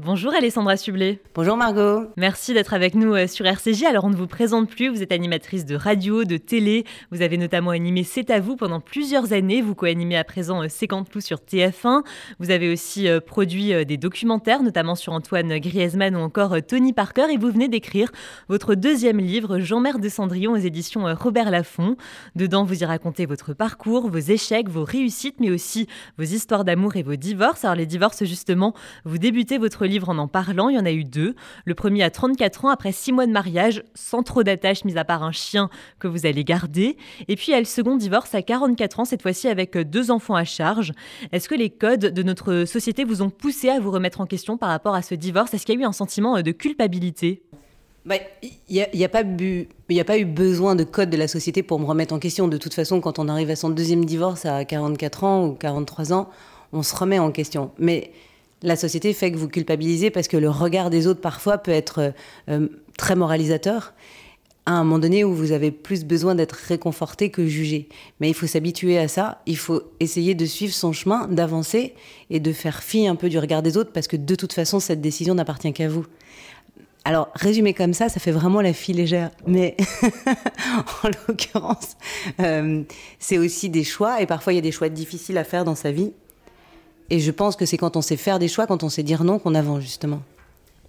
Bonjour Alessandra Sublet. Bonjour Margot. Merci d'être avec nous euh, sur RCJ. Alors on ne vous présente plus, vous êtes animatrice de radio, de télé. Vous avez notamment animé C'est à vous pendant plusieurs années. Vous co-animez à présent euh, quand sur TF1. Vous avez aussi euh, produit des documentaires, notamment sur Antoine Griezmann ou encore Tony Parker. Et vous venez d'écrire votre deuxième livre, Jean-Mère de Cendrillon, aux éditions Robert Laffont. Dedans, vous y racontez votre parcours, vos échecs, vos réussites, mais aussi vos histoires d'amour et vos divorces. Alors les divorces, justement, vous débutez votre livre en en parlant. Il y en a eu deux. Le premier à 34 ans, après six mois de mariage, sans trop d'attaches, mis à part un chien que vous allez garder. Et puis il y a le second divorce à 44 ans, cette fois-ci avec deux enfants à charge. Est-ce que les codes de notre société vous ont poussé à vous remettre en question par rapport à ce divorce? Est-ce qu'il y a eu un sentiment de culpabilité? Il bah, n'y a, a, pas a, pas eu besoin de code de la société pour me remettre en question. De toute façon, quand on arrive à son deuxième divorce à 44 ans ou 43 ans, on se remet en question. Mais la société fait que vous culpabilisez parce que le regard des autres parfois peut être euh, très moralisateur à un moment donné où vous avez plus besoin d'être réconforté que jugé. Mais il faut s'habituer à ça, il faut essayer de suivre son chemin, d'avancer et de faire fi un peu du regard des autres parce que de toute façon, cette décision n'appartient qu'à vous. Alors, résumé comme ça, ça fait vraiment la fille légère. Mais en l'occurrence, euh, c'est aussi des choix et parfois il y a des choix difficiles à faire dans sa vie. Et je pense que c'est quand on sait faire des choix, quand on sait dire non, qu'on avance justement.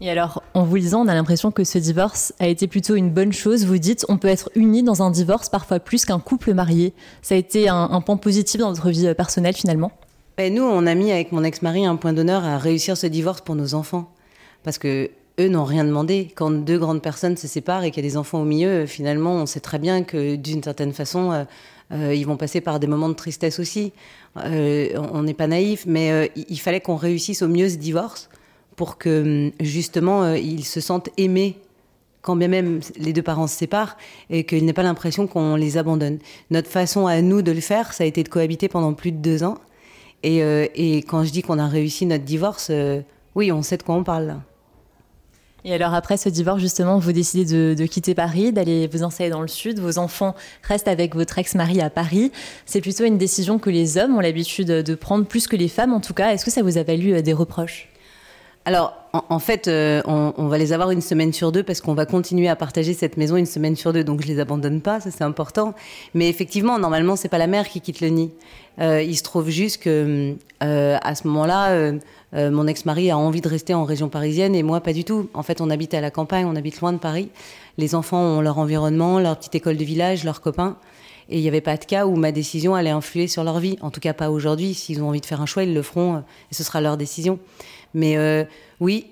Et alors, en vous lisant, on a l'impression que ce divorce a été plutôt une bonne chose. Vous dites, on peut être unis dans un divorce parfois plus qu'un couple marié. Ça a été un, point positif dans votre vie euh, personnelle finalement? Ben, Nous, on a mis avec mon ex-mari un point d'honneur à réussir ce divorce pour nos enfants. Parce que eux n'ont rien demandé. Quand deux grandes personnes se séparent et qu'il y a des enfants au milieu, finalement, on sait très bien que d'une certaine façon, euh, ils vont passer par des moments de tristesse aussi. Euh, on n'est pas naïf, mais euh, il fallait qu'on réussisse au mieux ce divorce pour que justement ils se sentent aimés quand bien même les deux parents se séparent et qu'ils n'aient pas l'impression qu'on les abandonne. Notre façon à nous de le faire, ça a été de cohabiter pendant plus de deux ans. Et, quand je dis qu'on a réussi notre divorce, oui, on sait de quoi on parle. Et alors après ce divorce, justement, vous décidez de, quitter Paris, d'aller vous installer dans le sud. Vos enfants restent avec votre ex-mari à Paris. C'est plutôt une décision que les hommes ont l'habitude de prendre plus que les femmes, en tout cas. Est-ce que ça vous a valu euh, des reproches? Alors, en, fait, euh, on, va les avoir une semaine sur deux parce qu'on va continuer à partager cette maison une semaine sur deux. Donc, je les abandonne pas, ça c'est important. Mais effectivement, normalement, c'est pas la mère qui quitte le nid. Euh, il se trouve juste que à ce moment-là, euh, mon ex-mari a envie de rester en région parisienne et moi pas du tout. En fait, on habite à la campagne, on habite loin de Paris. Les enfants ont leur environnement, leur petite école de village, leurs copains. Et il n'y avait pas de cas où ma décision allait influer sur leur vie. En tout cas, pas aujourd'hui. S'ils ont envie de faire un choix, ils le feront euh, et ce sera leur décision. Mais euh, oui,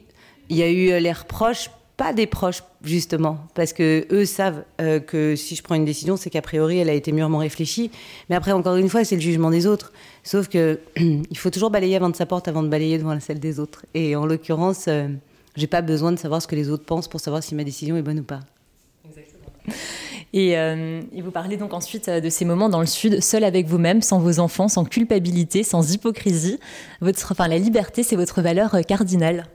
il y a eu l'air proche pas des proches justement parce que eux savent euh, que si je prends une décision c'est qu'a priori elle a été mûrement réfléchie. Mais après encore une fois c'est le jugement des autres. Sauf que il faut toujours balayer avant de sa porte avant de balayer devant celle des autres. Et en l'occurrence euh, j'ai pas besoin de savoir ce que les autres pensent pour savoir si ma décision est bonne ou pas. Exactement. Et, euh, et, vous parlez donc ensuite de ces moments dans le Sud, seul avec vous-même, sans vos enfants, sans culpabilité, sans hypocrisie. Votre, enfin, la liberté, c'est votre valeur cardinale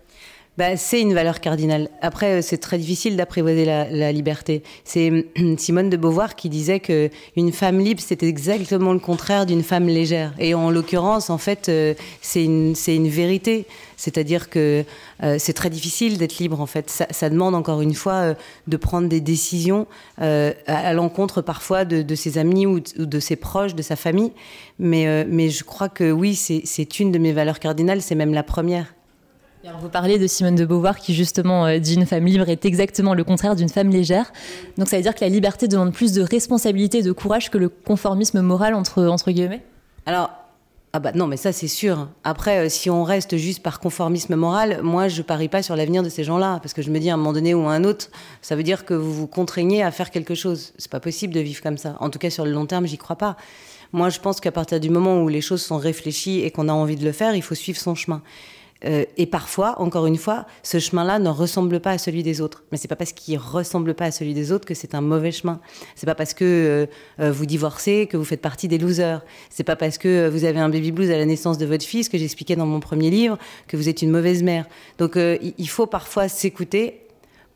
bah, c'est une valeur cardinale. Après, euh, c'est très difficile d'apprivoiser la, la, liberté. C'est Simone de Beauvoir qui disait que une femme libre, c'est exactement le contraire d'une femme légère. Et en l'occurrence, en fait, euh, c'est une, une vérité. C'est-à-dire que euh, c'est très difficile d'être libre, en fait. Ça, ça demande, encore une fois, de prendre des décisions euh, à, l'encontre parfois de, de, ses amis ou, de ses proches, de sa famille. Mais, mais je crois que oui, c'est une de mes valeurs cardinales, c'est même la première vous parlez de Simone de Beauvoir qui justement euh, dit une femme libre est exactement le contraire d'une femme légère. Donc ça veut dire que la liberté demande plus de responsabilité et de courage que le conformisme moral entre, guillemets? Alors, ah bah non, mais ça c'est sûr. Après, euh, si on reste juste par conformisme moral, moi je parie pas sur l'avenir de ces gens-là, parce que je me dis à un moment donné ou à un autre, ça veut dire que vous vous contraignez à faire quelque chose. C'est pas possible de vivre comme ça. En tout cas, sur le long terme, j'y crois pas. Moi, je pense qu'à partir du moment où les choses sont réfléchies et qu'on a envie de le faire, il faut suivre son chemin. Euh, et parfois, encore une fois, ce chemin-là ne ressemble pas à celui des autres. Mais c'est pas parce qu'il ressemble pas à celui des autres que c'est un mauvais chemin. C'est pas parce que euh, euh, vous divorcez que vous faites partie des losers. C'est pas parce que vous avez un baby blues à la naissance de votre fils que j'expliquais dans mon premier livre que vous êtes une mauvaise mère. Donc il faut parfois s'écouter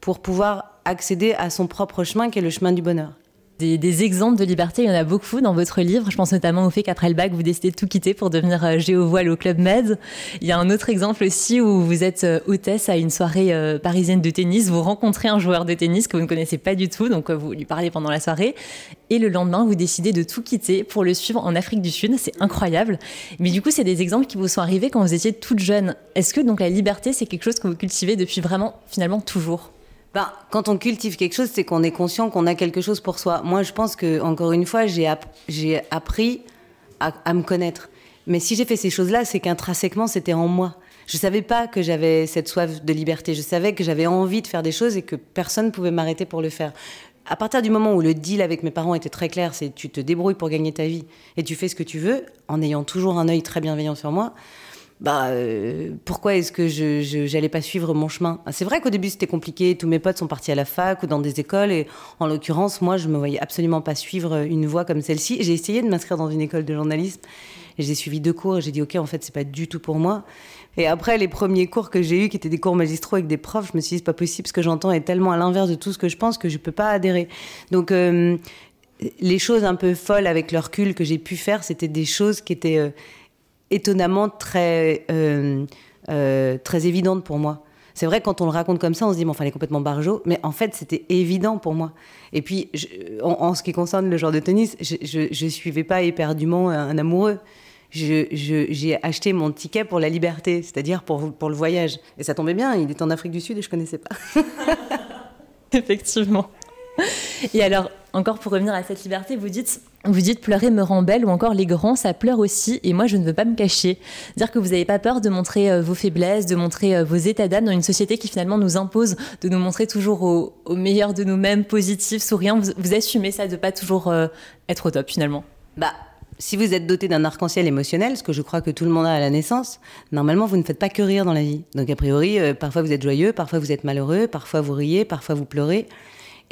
pour pouvoir accéder à son propre chemin qui est le chemin du bonheur. Des, exemples de liberté, il y en a beaucoup dans votre livre. Je pense notamment au fait qu'après le bac, vous décidez de tout quitter pour devenir euh, géo-voile au Club Med. Il y a un autre exemple aussi où vous êtes euh, hôtesse à une soirée euh, parisienne de tennis. Vous rencontrez un joueur de tennis que vous ne connaissez pas du tout, donc vous lui parlez pendant la soirée. Et le lendemain, vous décidez de tout quitter pour le suivre en Afrique du Sud. C'est incroyable. Mais du coup, c'est des exemples qui vous sont arrivés quand vous étiez toute jeune. Est-ce que donc la liberté, c'est quelque chose que vous cultivez depuis vraiment, finalement, toujours? Ben, quand on cultive quelque chose, c'est qu'on est conscient qu'on a quelque chose pour soi. Moi, je pense que, encore une fois, j'ai appris à, me connaître. Mais si j'ai fait ces choses-là, c'est qu'intrinsèquement, c'était en moi. Je savais pas que j'avais cette soif de liberté. Je savais que j'avais envie de faire des choses et que personne ne pouvait m'arrêter pour le faire. À partir du moment où le deal avec mes parents était très clair, c'est tu te débrouilles pour gagner ta vie et tu fais ce que tu veux, en ayant toujours un œil très bienveillant sur moi bah euh, pourquoi est-ce que je j'allais pas suivre mon chemin? C'est vrai qu'au début c'était compliqué, tous mes potes sont partis à la fac ou dans des écoles et en l'occurrence moi je me voyais absolument pas suivre une voie comme celle-ci. J'ai essayé de m'inscrire dans une école de journalisme et j'ai suivi deux cours et j'ai dit ok en fait c'est pas du tout pour moi. Et après les premiers cours que j'ai eus qui étaient des cours magistraux avec des profs, je me suis dit c'est pas possible ce que j'entends est tellement à l'inverse de tout ce que je pense que je peux pas adhérer. Donc euh, les choses un peu folles avec le recul que j'ai pu faire, c'était des choses qui étaient euh, étonnamment très, euh, euh, très évidente pour moi. C'est vrai, quand on le raconte comme ça, on se dit, mais enfin, elle est complètement barjo. Mais en fait, c'était évident pour moi. Et puis, en, ce qui concerne le genre de tennis, je ne suivais pas éperdument un amoureux. J'ai acheté mon ticket pour la liberté, c'est-à-dire pour, pour le voyage. Et ça tombait bien, il est en Afrique du Sud et je ne connaissais pas. Effectivement. Et alors, encore pour revenir à cette liberté, vous dites, vous dites pleurer me rend belle ou encore les grands, ça pleure aussi et moi je ne veux pas me cacher. Dire que vous n'avez pas peur de montrer euh, vos faiblesses, de montrer euh, vos états d'âme dans une société qui finalement nous impose de nous montrer toujours au, meilleur de nous-mêmes, positifs, souriants. Vous, assumez ça de pas toujours euh, être au top finalement? Bah, si vous êtes doté d'un arc-en-ciel émotionnel, ce que je crois que tout le monde a à la naissance, normalement vous ne faites pas que rire dans la vie. Donc a priori, parfois vous êtes joyeux, parfois vous êtes malheureux, parfois vous riez, parfois vous pleurez.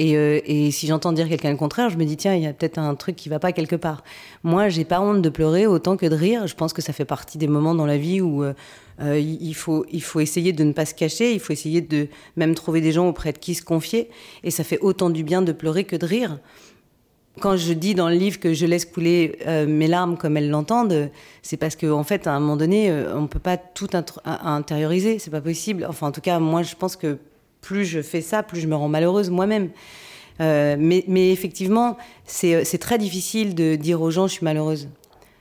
Euh, et, si j'entends dire quelqu'un le contraire, je me dis tiens, il y a peut-être un truc qui va pas quelque part. Moi, j'ai pas honte de pleurer autant que de rire. Je pense que ça fait partie des moments dans la vie où euh, euh, il faut il faut essayer de ne pas se cacher. Il faut essayer de même trouver des gens auprès de qui se confier. Et ça fait autant du bien de pleurer que de rire. Quand je dis dans le livre que je laisse couler mes larmes comme elles l'entendent, c'est parce qu'en en fait, à un moment donné, on peut pas tout intérioriser. C'est pas possible. Enfin, en tout cas, moi, je pense que plus je fais ça, plus je me rends malheureuse moi-même. Euh, mais, effectivement, euh, c'est très difficile de dire aux gens je suis malheureuse.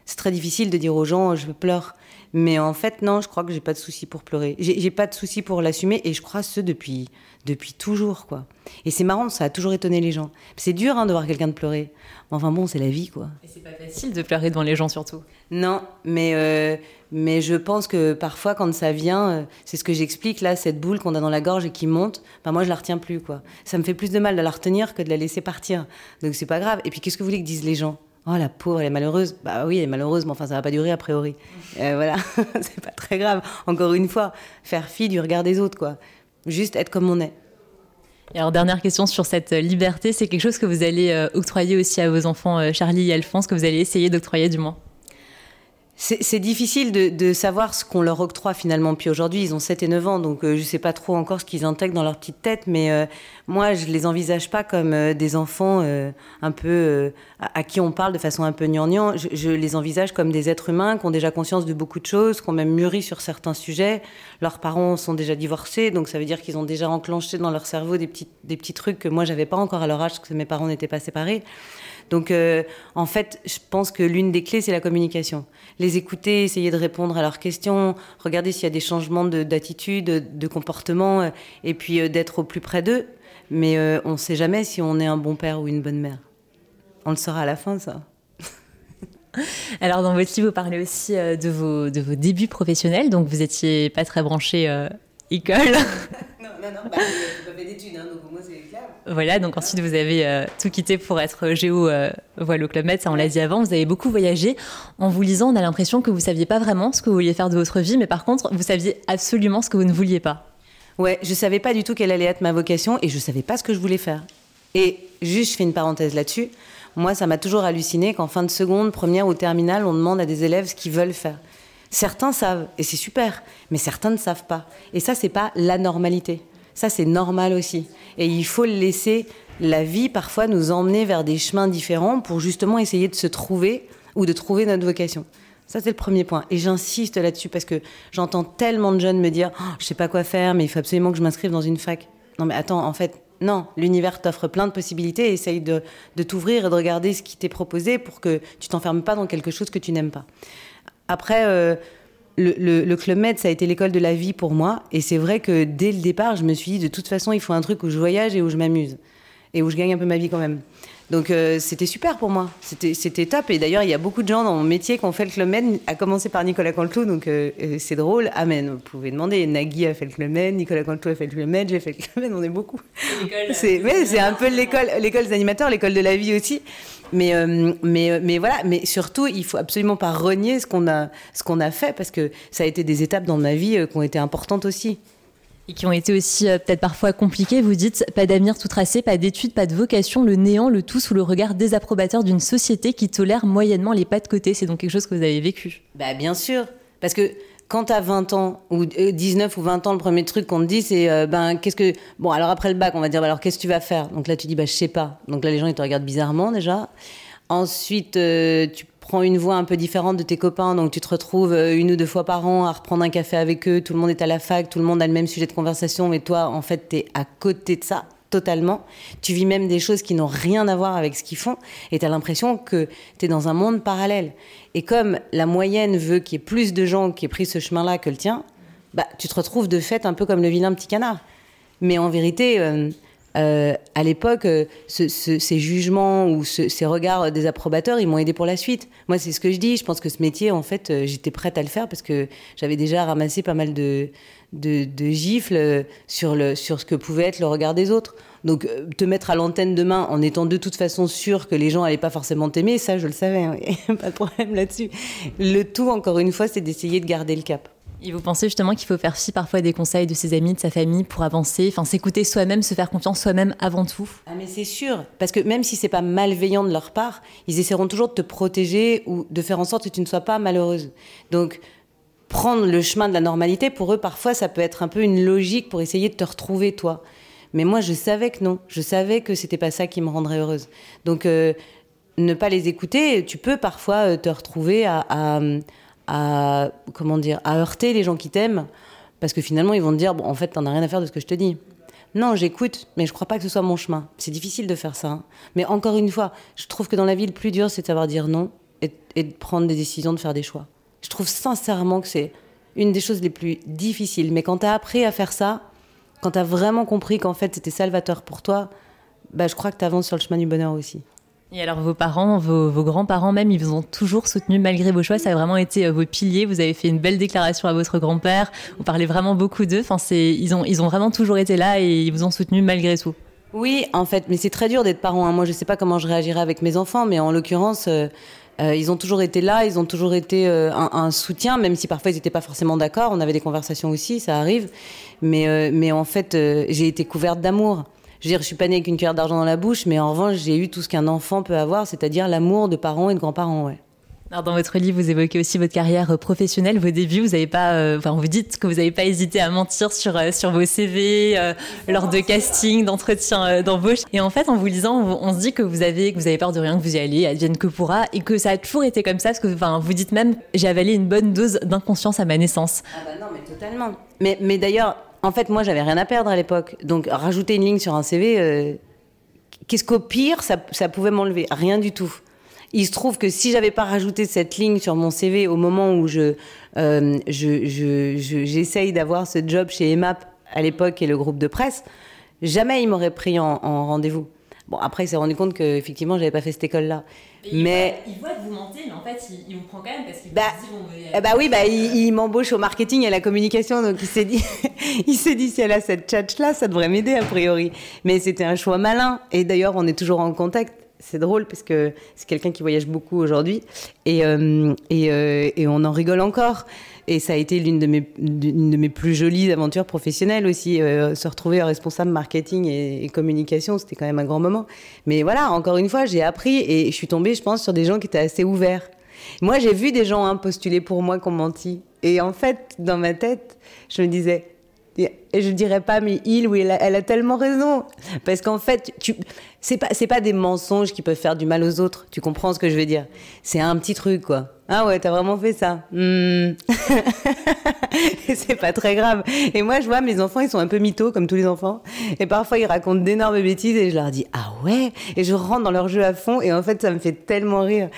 C'est très difficile de dire aux gens je pleure. Mais en fait, non, je crois que j'ai pas de souci pour pleurer. J'ai pas de souci pour l'assumer et je crois ce depuis, depuis toujours, quoi. Et c'est marrant, ça a toujours étonné les gens. C'est dur hein, de voir quelqu'un de pleurer. Enfin bon, c'est la vie, quoi. Et c'est pas facile de pleurer devant les gens, surtout. Non, mais, euh, mais je pense que parfois, quand ça vient, euh, c'est ce que j'explique là, cette boule qu'on a dans la gorge et qui monte, ben moi, je la retiens plus, quoi. Ça me fait plus de mal de la retenir que de la laisser partir. Donc c'est pas grave. Et puis, qu'est-ce que vous voulez que disent les gens? Oh la pauvre, elle est malheureuse. Bah oui, elle est malheureuse, mais enfin ça va pas durer a priori. Euh, voilà, c'est pas très grave. Encore une fois, faire fi du regard des autres, quoi. Juste être comme on est. Et alors dernière question sur cette liberté, c'est quelque chose que vous allez euh, octroyer aussi à vos enfants euh, Charlie et Alphonse, que vous allez essayer d'octroyer du moins? C'est difficile de, savoir ce qu'on leur octroie finalement. Puis aujourd'hui, ils ont 7 et 9 ans, donc euh, je ne sais pas trop encore ce qu'ils intègrent dans leur petite tête, mais euh, moi, je ne les envisage pas comme euh, des enfants un peu à, qui on parle de façon un peu gnangnan. Je, les envisage comme des êtres humains qui ont déjà conscience de beaucoup de choses, qui ont même mûri sur certains sujets. Leurs parents sont déjà divorcés, donc ça veut dire qu'ils ont déjà enclenché dans leur cerveau des petits, des petits trucs que moi, j'avais pas encore à leur âge, parce que mes parents n'étaient pas séparés. Donc, euh, en fait, je pense que l'une des clés, c'est la communication. Les écouter, essayer de répondre à leurs questions, regarder s'il y a des changements d'attitude, de, comportement, euh, et puis euh, d'être au plus près d'eux. Mais on ne sait jamais si on est un bon père ou une bonne mère. On le saura à la fin, ça. Alors dans votre livre, vous parlez aussi de vos, de vos débuts professionnels, donc vous étiez pas très branché école. non, non, non, bah, pas fait d'études, hein, donc moi c'est clair. Voilà, donc ensuite vous avez euh, tout quitté pour être géo euh, voilà, au Club Med, ça on l'a dit avant, vous avez beaucoup voyagé. En vous lisant, on a l'impression que vous saviez pas vraiment ce que vous vouliez faire de votre vie, mais par contre, vous saviez absolument ce que vous ne vouliez pas. Ouais, je savais pas du tout quelle allait être ma vocation et je savais pas ce que je voulais faire. Et juste, je fais une parenthèse là-dessus. Moi, ça m'a toujours halluciné qu'en fin de seconde, première ou terminale, on demande à des élèves ce qu'ils veulent faire. Certains savent, et c'est super, mais certains ne savent pas. Et ça, c'est pas la normalité. Ça, c'est normal aussi. Et il faut laisser la vie parfois nous emmenait vers des chemins différents pour justement essayer de se trouver ou de trouver notre vocation. Ça, c'est le premier point. Et j'insiste là-dessus parce que j'entends tellement de jeunes me dire oh, Je sais pas quoi faire, mais il faut absolument que je m'inscrive dans une fac. Non, mais attends, en fait, non. L'univers t'offre plein de possibilités essaye de, t'ouvrir et de regarder ce qui t'est proposé pour que tu t'enfermes pas dans quelque chose que tu n'aimes pas. Après, euh, le, Club Med, ça a été l'école de la vie pour moi. Et c'est vrai que dès le départ, je me suis dit De toute façon, il faut un truc où je voyage et où je m'amuse. Et où je gagne un peu ma vie quand même. Donc euh, c'était super pour moi, c'était top. Et d'ailleurs, il y a beaucoup de gens dans mon métier qui ont fait le Club Med, à commencer par Nicolas Cantelou, donc euh, euh, c'est drôle. Amen, vous pouvez demander. Nagui a fait le Club Med, Nicolas Cantelou a fait le Club Med, j'ai fait le Club Med, on est beaucoup. C'est mais c'est un peu l'école, l'école des animateurs, l'école de la vie aussi. Mais, mais, mais voilà, mais surtout, il faut absolument pas renier ce qu'on a, ce qu'on a fait parce que ça a été des étapes dans ma vie qui ont été importantes aussi et qui ont été aussi euh, peut-être parfois compliquées. Vous dites pas d'avenir tout tracé, pas d'études, pas de vocation, le néant, le tout sous le regard désapprobateur d'une société qui tolère moyennement les pas de côté. C'est donc quelque chose que vous avez vécu. Bah bien sûr, parce que quand tu as 20 ans ou 19 euh, ou 20 ans, le premier truc qu'on te dit c'est euh, ben qu'est-ce que bon alors après le bac on va dire bah, alors qu'est-ce que tu vas faire? Donc là tu dis bah je sais pas donc là les gens ils te regardent bizarrement déjà ensuite tu prends une voix un peu différente de tes copains, donc tu te retrouves euh, une ou deux fois par an à reprendre un café avec eux, tout le monde est à la fac, tout le monde a le même sujet de conversation, mais toi, en fait, tu es à côté de ça totalement. Tu vis même des choses qui n'ont rien à voir avec ce qu'ils font, et tu as l'impression que tu es dans un monde parallèle. Et comme la moyenne veut qu'il y ait plus de gens qui aient pris ce chemin-là que le tien, bah, tu te retrouves de fait un peu comme le vilain petit canard. Mais en vérité, euh, euh, à l'époque, euh, ces jugements ou ces regards des approbateurs, ils m'ont aidé pour la suite. Moi, c'est ce que je dis. Je pense que ce métier, en fait, euh, j'étais prête à le faire parce que j'avais déjà ramassé pas mal de, de, gifles sur, le, sur ce que pouvait être le regard des autres. Donc, te mettre à l'antenne demain en étant de toute façon sûr que les gens n'allaient pas forcément t'aimer, ça, je le savais. Hein. pas de problème là-dessus. Le tout, encore une fois, c'est d'essayer de garder le cap. Et vous pensez justement qu'il faut faire fi parfois des conseils de ses amis, de sa famille pour avancer, enfin s'écouter soi-même, se faire confiance soi-même avant tout? Ah mais c'est sûr, parce que même si c'est pas malveillant de leur part, ils essaieront toujours de te protéger ou de faire en sorte que tu ne sois pas malheureuse. Donc prendre le chemin de la normalité, pour eux parfois ça peut être un peu une logique pour essayer de te retrouver toi. Mais moi je savais que non, je savais que c'était pas ça qui me rendrait heureuse. Donc euh, ne pas les écouter, tu peux parfois euh, te retrouver à à comment dire à heurter les gens qui t'aiment parce que finalement ils vont te dire bon en fait t'en as rien à faire de ce que je te dis. Non j'écoute mais je crois pas que ce soit mon chemin. C'est difficile de faire ça hein. mais encore une fois je trouve que dans la vie le plus dur c'est de savoir dire non et, de prendre des décisions de faire des choix. Je trouve sincèrement que c'est une des choses les plus difficiles. Mais quand t'as appris à faire ça quand t'as vraiment compris qu'en fait c'était salvateur pour toi bah je crois que t'avances sur le chemin du bonheur aussi et alors vos parents, vos, grands-parents même, ils vous ont toujours soutenu malgré vos choix? Ça a vraiment été euh, vos piliers? Vous avez fait une belle déclaration à votre grand-père? Vous parlez vraiment beaucoup d'eux. Enfin, ils ont, vraiment toujours été là et ils vous ont soutenu malgré tout. Oui, en fait, mais c'est très dur d'être parent. Hein. Moi, je ne sais pas comment je réagirais avec mes enfants, mais en l'occurrence, euh, euh, ils ont toujours été là. Ils ont toujours été un, soutien, même si parfois ils n'étaient pas forcément d'accord. On avait des conversations aussi, ça arrive. Mais en fait, j'ai été couverte d'amour. Je veux dire, je suis pas née avec une cuillère d'argent dans la bouche, mais en revanche, j'ai eu tout ce qu'un enfant peut avoir, c'est-à-dire l'amour de parents et de grands-parents, ouais. Alors dans votre livre, vous évoquez aussi votre carrière euh, professionnelle, vos débuts. Vous avez pas, euh, enfin, vous dites que vous n'avez pas hésité à mentir sur euh, sur vos CV lors de casting, d'entretien d'embauche. Et en fait, en vous lisant, on, se dit que vous avez que vous avez peur de rien, que vous y allez, advienne que pourra, et que ça a toujours été comme ça. Parce que, enfin, vous dites même, j'ai avalé une bonne dose d'inconscience à ma naissance. Ah bah non, mais totalement. Mais mais d'ailleurs, en fait, moi, j'avais rien à perdre à l'époque. Donc, rajouter une ligne sur un CV, euh, qu'est-ce qu'au pire, ça, pouvait m'enlever? Rien du tout. Il se trouve que si j'avais pas rajouté cette ligne sur mon CV au moment où je, euh, j'essaye d'avoir ce job chez EMAP à l'époque et le groupe de presse, jamais il m'aurait pris en rendez-vous. Bon, après, il s'est rendu compte qu'effectivement, j'avais pas fait cette école-là. Mais il voit, que vous mentez, mais en fait, il, vous prend quand même parce qu'il bah, dit bon, eh bah oui, bah il, m'embauche au marketing et à la communication, donc il s'est dit, il s'est dit si elle a cette tchatch-là, ça devrait m'aider a priori. Mais c'était un choix malin. Et d'ailleurs, on est toujours en contact. C'est drôle parce que c'est quelqu'un qui voyage beaucoup aujourd'hui et, euh, et, euh, et on en rigole encore. Et ça a été l'une de mes, de mes plus jolies aventures professionnelles aussi. Euh, se retrouver responsable marketing et, communication, c'était quand même un grand moment. Mais voilà, encore une fois, j'ai appris et je suis tombée, je pense, sur des gens qui étaient assez ouverts. Moi, j'ai vu des gens hein, postuler pour moi qu'on menti. Et en fait, dans ma tête, je me disais, je dirais pas, mais il, oui, elle a, tellement raison. Parce qu'en fait, tu, c'est pas, c'est pas des mensonges qui peuvent faire du mal aux autres. Tu comprends ce que je veux dire? C'est un petit truc, quoi. Ah ouais, t'as vraiment fait ça. Hmm. c'est pas très grave. Et moi, je vois mes enfants, ils sont un peu mythos, comme tous les enfants. Et parfois, ils racontent d'énormes bêtises et je leur dis, ah ouais Et je rentre dans leur jeu à fond et en fait, ça me fait tellement rire.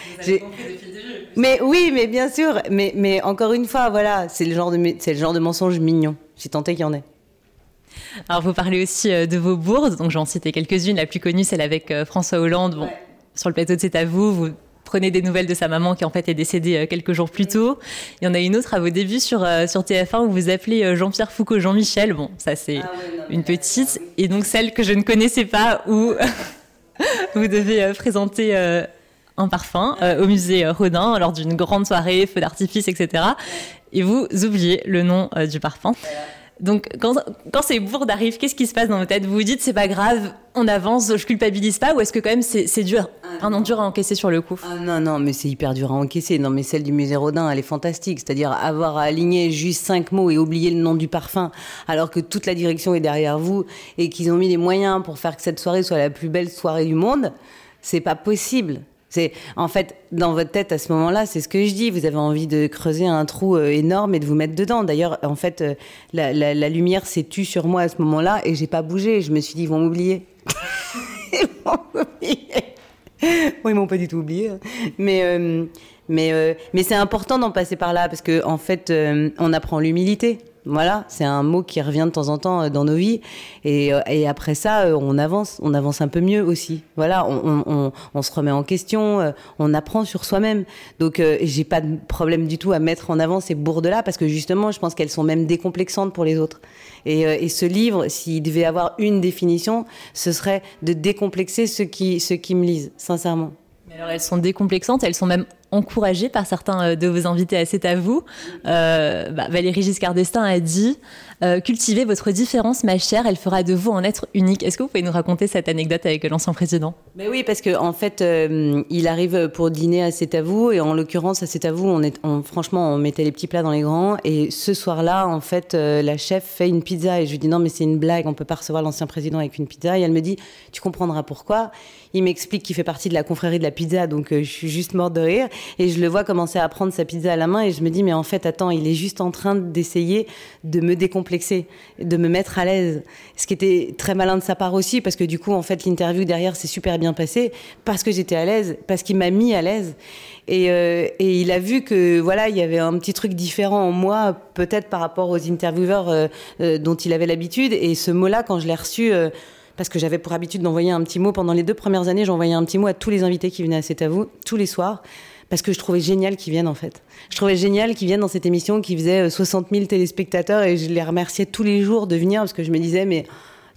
Mais oui, mais bien sûr. Mais, mais encore une fois, voilà, c'est le genre de, c'est le genre de mensonge mignon. J'ai tenté qu'il y en ait. Alors, vous parlez aussi euh, de vos bourses, donc j'en citais quelques-unes. La plus connue, celle avec euh, François Hollande. Bon, Sur le plateau de C'est à vous, vous prenez des nouvelles de sa maman qui en fait est décédée euh, quelques jours plus tôt. Il y en a une autre à vos débuts sur, sur TF1 où vous appelez Jean-Pierre Foucault Jean-Michel. Bon, ça c'est ah une petite. Et donc celle que je ne connaissais pas où vous devez présenter un parfum au musée Rodin lors d'une grande soirée, feu d'artifice, etc. Et vous oubliez le nom du parfum. Donc, quand, quand ces bourdes arrivent, qu'est-ce qui se passe dans votre tête? Vous vous dites, c'est pas grave, on avance, je culpabilise pas, ou est-ce que quand même c'est dur, ah, un dur à encaisser sur le coup ah, Non, non, mais c'est hyper dur à encaisser. Non, mais celle du musée Rodin, elle est fantastique. C'est-à-dire avoir à aligner juste cinq mots et oublier le nom du parfum, alors que toute la direction est derrière vous et qu'ils ont mis les moyens pour faire que cette soirée soit la plus belle soirée du monde, c'est pas possible. C'est en fait dans votre tête à ce moment-là, c'est ce que je dis. Vous avez envie de creuser un trou euh, énorme et de vous mettre dedans. D'ailleurs, en fait, euh, la, lumière s'est tue sur moi à ce moment-là et j'ai pas bougé. Je me suis dit ils vont m'oublier. ils vont m'ont pas du tout oublié, hein. mais euh, mais mais c'est important d'en passer par là parce que en fait, on apprend l'humilité. Voilà, c'est un mot qui revient de temps en temps euh, dans nos vies. Et, euh, après ça, euh, on avance, on avance un peu mieux aussi. Voilà, on, se remet en question, on apprend sur soi-même. Donc, j'ai pas de problème du tout à mettre en avant ces bourdes-là parce que justement, je pense qu'elles sont même décomplexantes pour les autres. Et, et ce livre, s'il devait avoir une définition, ce serait de décomplexer ceux qui, ceux qui me lisent, sincèrement. Mais alors, elles sont décomplexantes, elles sont même encouragé par certains euh, de vos invités à C'est à vous. Euh, bah, Valérie Giscard d'Estaing a dit euh, Cultivez votre différence, ma chère, elle fera de vous un être unique. Est-ce que vous pouvez nous raconter cette anecdote avec l'ancien président? Mais oui, parce qu'en en fait, il arrive pour dîner à C'est à vous, et en l'occurrence, à C'est à vous, on est, franchement, on mettait les petits plats dans les grands. Et ce soir-là, en fait, la chef fait une pizza, et je lui dis Non, mais c'est une blague, on peut pas recevoir l'ancien président avec une pizza. Et elle me dit Tu comprendras pourquoi. Il m'explique qu'il fait partie de la confrérie de la pizza, donc je suis juste morte de rire. Et je le vois commencer à prendre sa pizza à la main et je me dis, mais en fait, attends, il est juste en train d'essayer de me décomplexer, de me mettre à l'aise. Ce qui était très malin de sa part aussi, parce que du coup, en fait, l'interview derrière s'est super bien passée, parce que j'étais à l'aise, parce qu'il m'a mis à l'aise. Et, euh, il a vu que voilà, il y avait un petit truc différent en moi, peut-être par rapport aux intervieweurs euh, euh, dont il avait l'habitude. Et ce mot-là, quand je l'ai reçu, parce que j'avais pour habitude d'envoyer un petit mot pendant les deux premières années, j'envoyais un petit mot à tous les invités qui venaient à C'est à tous les soirs parce que je trouvais génial qu'ils viennent en fait. Je trouvais génial qu'ils viennent dans cette émission qui faisait 60 euh, 000 téléspectateurs et je les remerciais tous les jours de venir parce que je me disais mais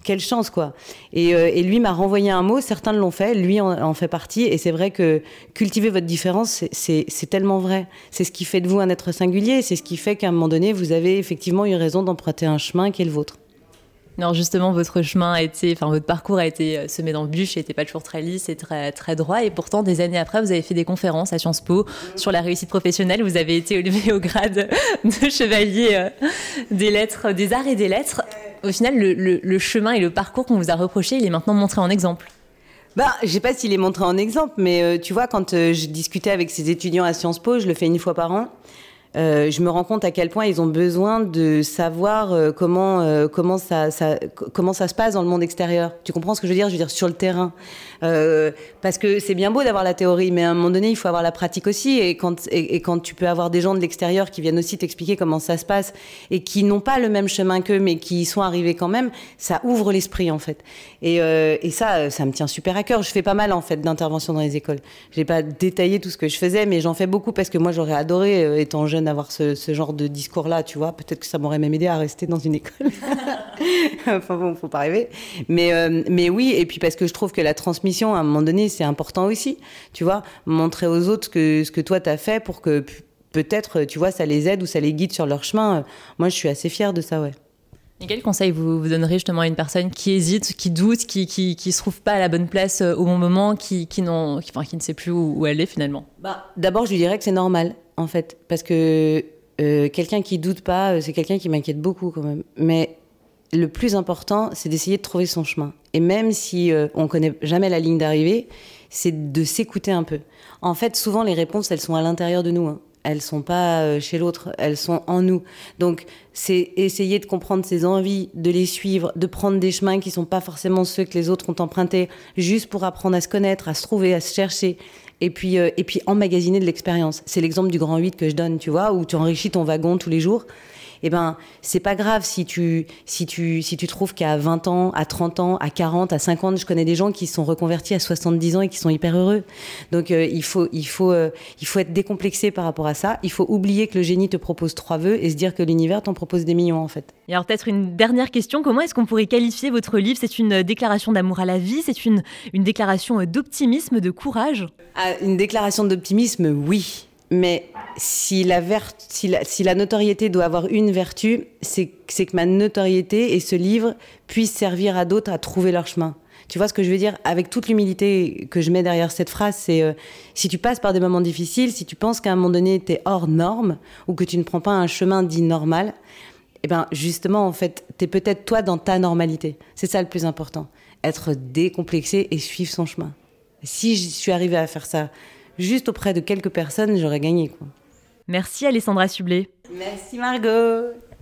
quelle chance quoi. Et, euh, et lui m'a renvoyé un mot, certains l'ont fait, lui en, fait partie et c'est vrai que cultiver votre différence c'est tellement vrai. C'est ce qui fait de vous un être singulier, c'est ce qui fait qu'à un moment donné vous avez effectivement eu raison d'emprunter un chemin qui est le vôtre. Non, justement, votre chemin a été, enfin, votre parcours a été euh, semé d'embûches n'était pas toujours très lisse et très, très droit. Et pourtant, des années après, vous avez fait des conférences à Sciences Po sur la réussite professionnelle. Vous avez été élevé au grade de chevalier euh, des lettres, des arts et des lettres. Au final, le, chemin et le parcours qu'on vous a reproché, il est maintenant montré en exemple. Bah, je sais pas s'il est montré en exemple, mais euh, tu vois, quand je discutais avec ces étudiants à Sciences Po, je le fais une fois par an. Euh, je me rends compte à quel point ils ont besoin de savoir euh, comment euh, comment ça, comment ça se passe dans le monde extérieur. Tu comprends ce que je veux dire? Je veux dire sur le terrain. Parce que c'est bien beau d'avoir la théorie, mais à un moment donné, il faut avoir la pratique aussi. Et quand, et, quand tu peux avoir des gens de l'extérieur qui viennent aussi t'expliquer comment ça se passe et qui n'ont pas le même chemin qu'eux, mais qui y sont arrivés quand même, ça ouvre l'esprit en fait. Et, ça, ça me tient super à cœur. Je fais pas mal en fait d'interventions dans les écoles. J'ai pas détaillé tout ce que je faisais, mais j'en fais beaucoup parce que moi, j'aurais adoré, étant jeune, avoir ce, genre de discours-là. Tu vois, peut-être que ça m'aurait même aidé à rester dans une école. enfin bon, faut pas rêver. Mais, euh, mais oui, et puis parce que je trouve que la transmission à un moment donné, c'est important aussi. Tu vois, montrer aux autres que, ce que toi, tu as fait pour que peut-être, tu vois, ça les aide ou ça les guide sur leur chemin. Moi, je suis assez fière de ça, ouais. Et quel conseil vous, vous donnerez justement à une personne qui hésite, qui doute, qui, qui, qui se trouve pas à la bonne place euh, au bon moment, qui, qui, enfin, qui ne sait plus où, elle est finalement? Bah, D'abord, je lui dirais que c'est normal, en fait. Parce que euh, quelqu'un qui doute pas, euh, c'est quelqu'un qui m'inquiète beaucoup quand même. Mais le plus important, c'est d'essayer de trouver son chemin. Et même si euh, on connaît jamais la ligne d'arrivée, c'est de s'écouter un peu. En fait, souvent les réponses, elles sont à l'intérieur de nous. Hein. Elles sont pas euh, chez l'autre, elles sont en nous. Donc, c'est essayer de comprendre ses envies, de les suivre, de prendre des chemins qui sont pas forcément ceux que les autres ont empruntés, juste pour apprendre à se connaître, à se trouver, à se chercher. Et puis, euh, et puis emmagasiner de l'expérience. C'est l'exemple du grand 8 que je donne, tu vois, où tu enrichis ton wagon tous les jours eh ben c'est pas grave si tu si tu si tu trouves qu'à 20 ans, à 30 ans, à 40, à 50, je connais des gens qui sont reconvertis à 70 ans et qui sont hyper heureux. Donc euh, il faut il faut euh, il faut être décomplexé par rapport à ça. Il faut oublier que le génie te propose trois vœux et se dire que l'univers t'en propose des millions en fait. Et alors peut-être une dernière question, comment est-ce qu'on pourrait qualifier votre livre? C'est une déclaration d'amour à la vie, c'est une une déclaration d'optimisme, de courage? Ah, Une déclaration d'optimisme, oui. Mais si la, si, la, notoriété doit avoir une vertu, c'est que ma notoriété et ce livre puissent servir à d'autres à trouver leur chemin. Tu vois ce que je veux dire? Avec toute l'humilité que je mets derrière cette phrase, c'est euh, si tu passes par des moments difficiles, si tu penses qu'à un moment donné, tu es hors norme ou que tu ne prends pas un chemin dit normal, eh ben justement, en fait, tu es peut-être toi dans ta normalité. C'est ça le plus important. Être décomplexé et suivre son chemin. Si je suis arrivée à faire ça juste auprès de quelques personnes, j'aurais gagné. Quoi. Merci Alessandra Sublet. Merci Margot.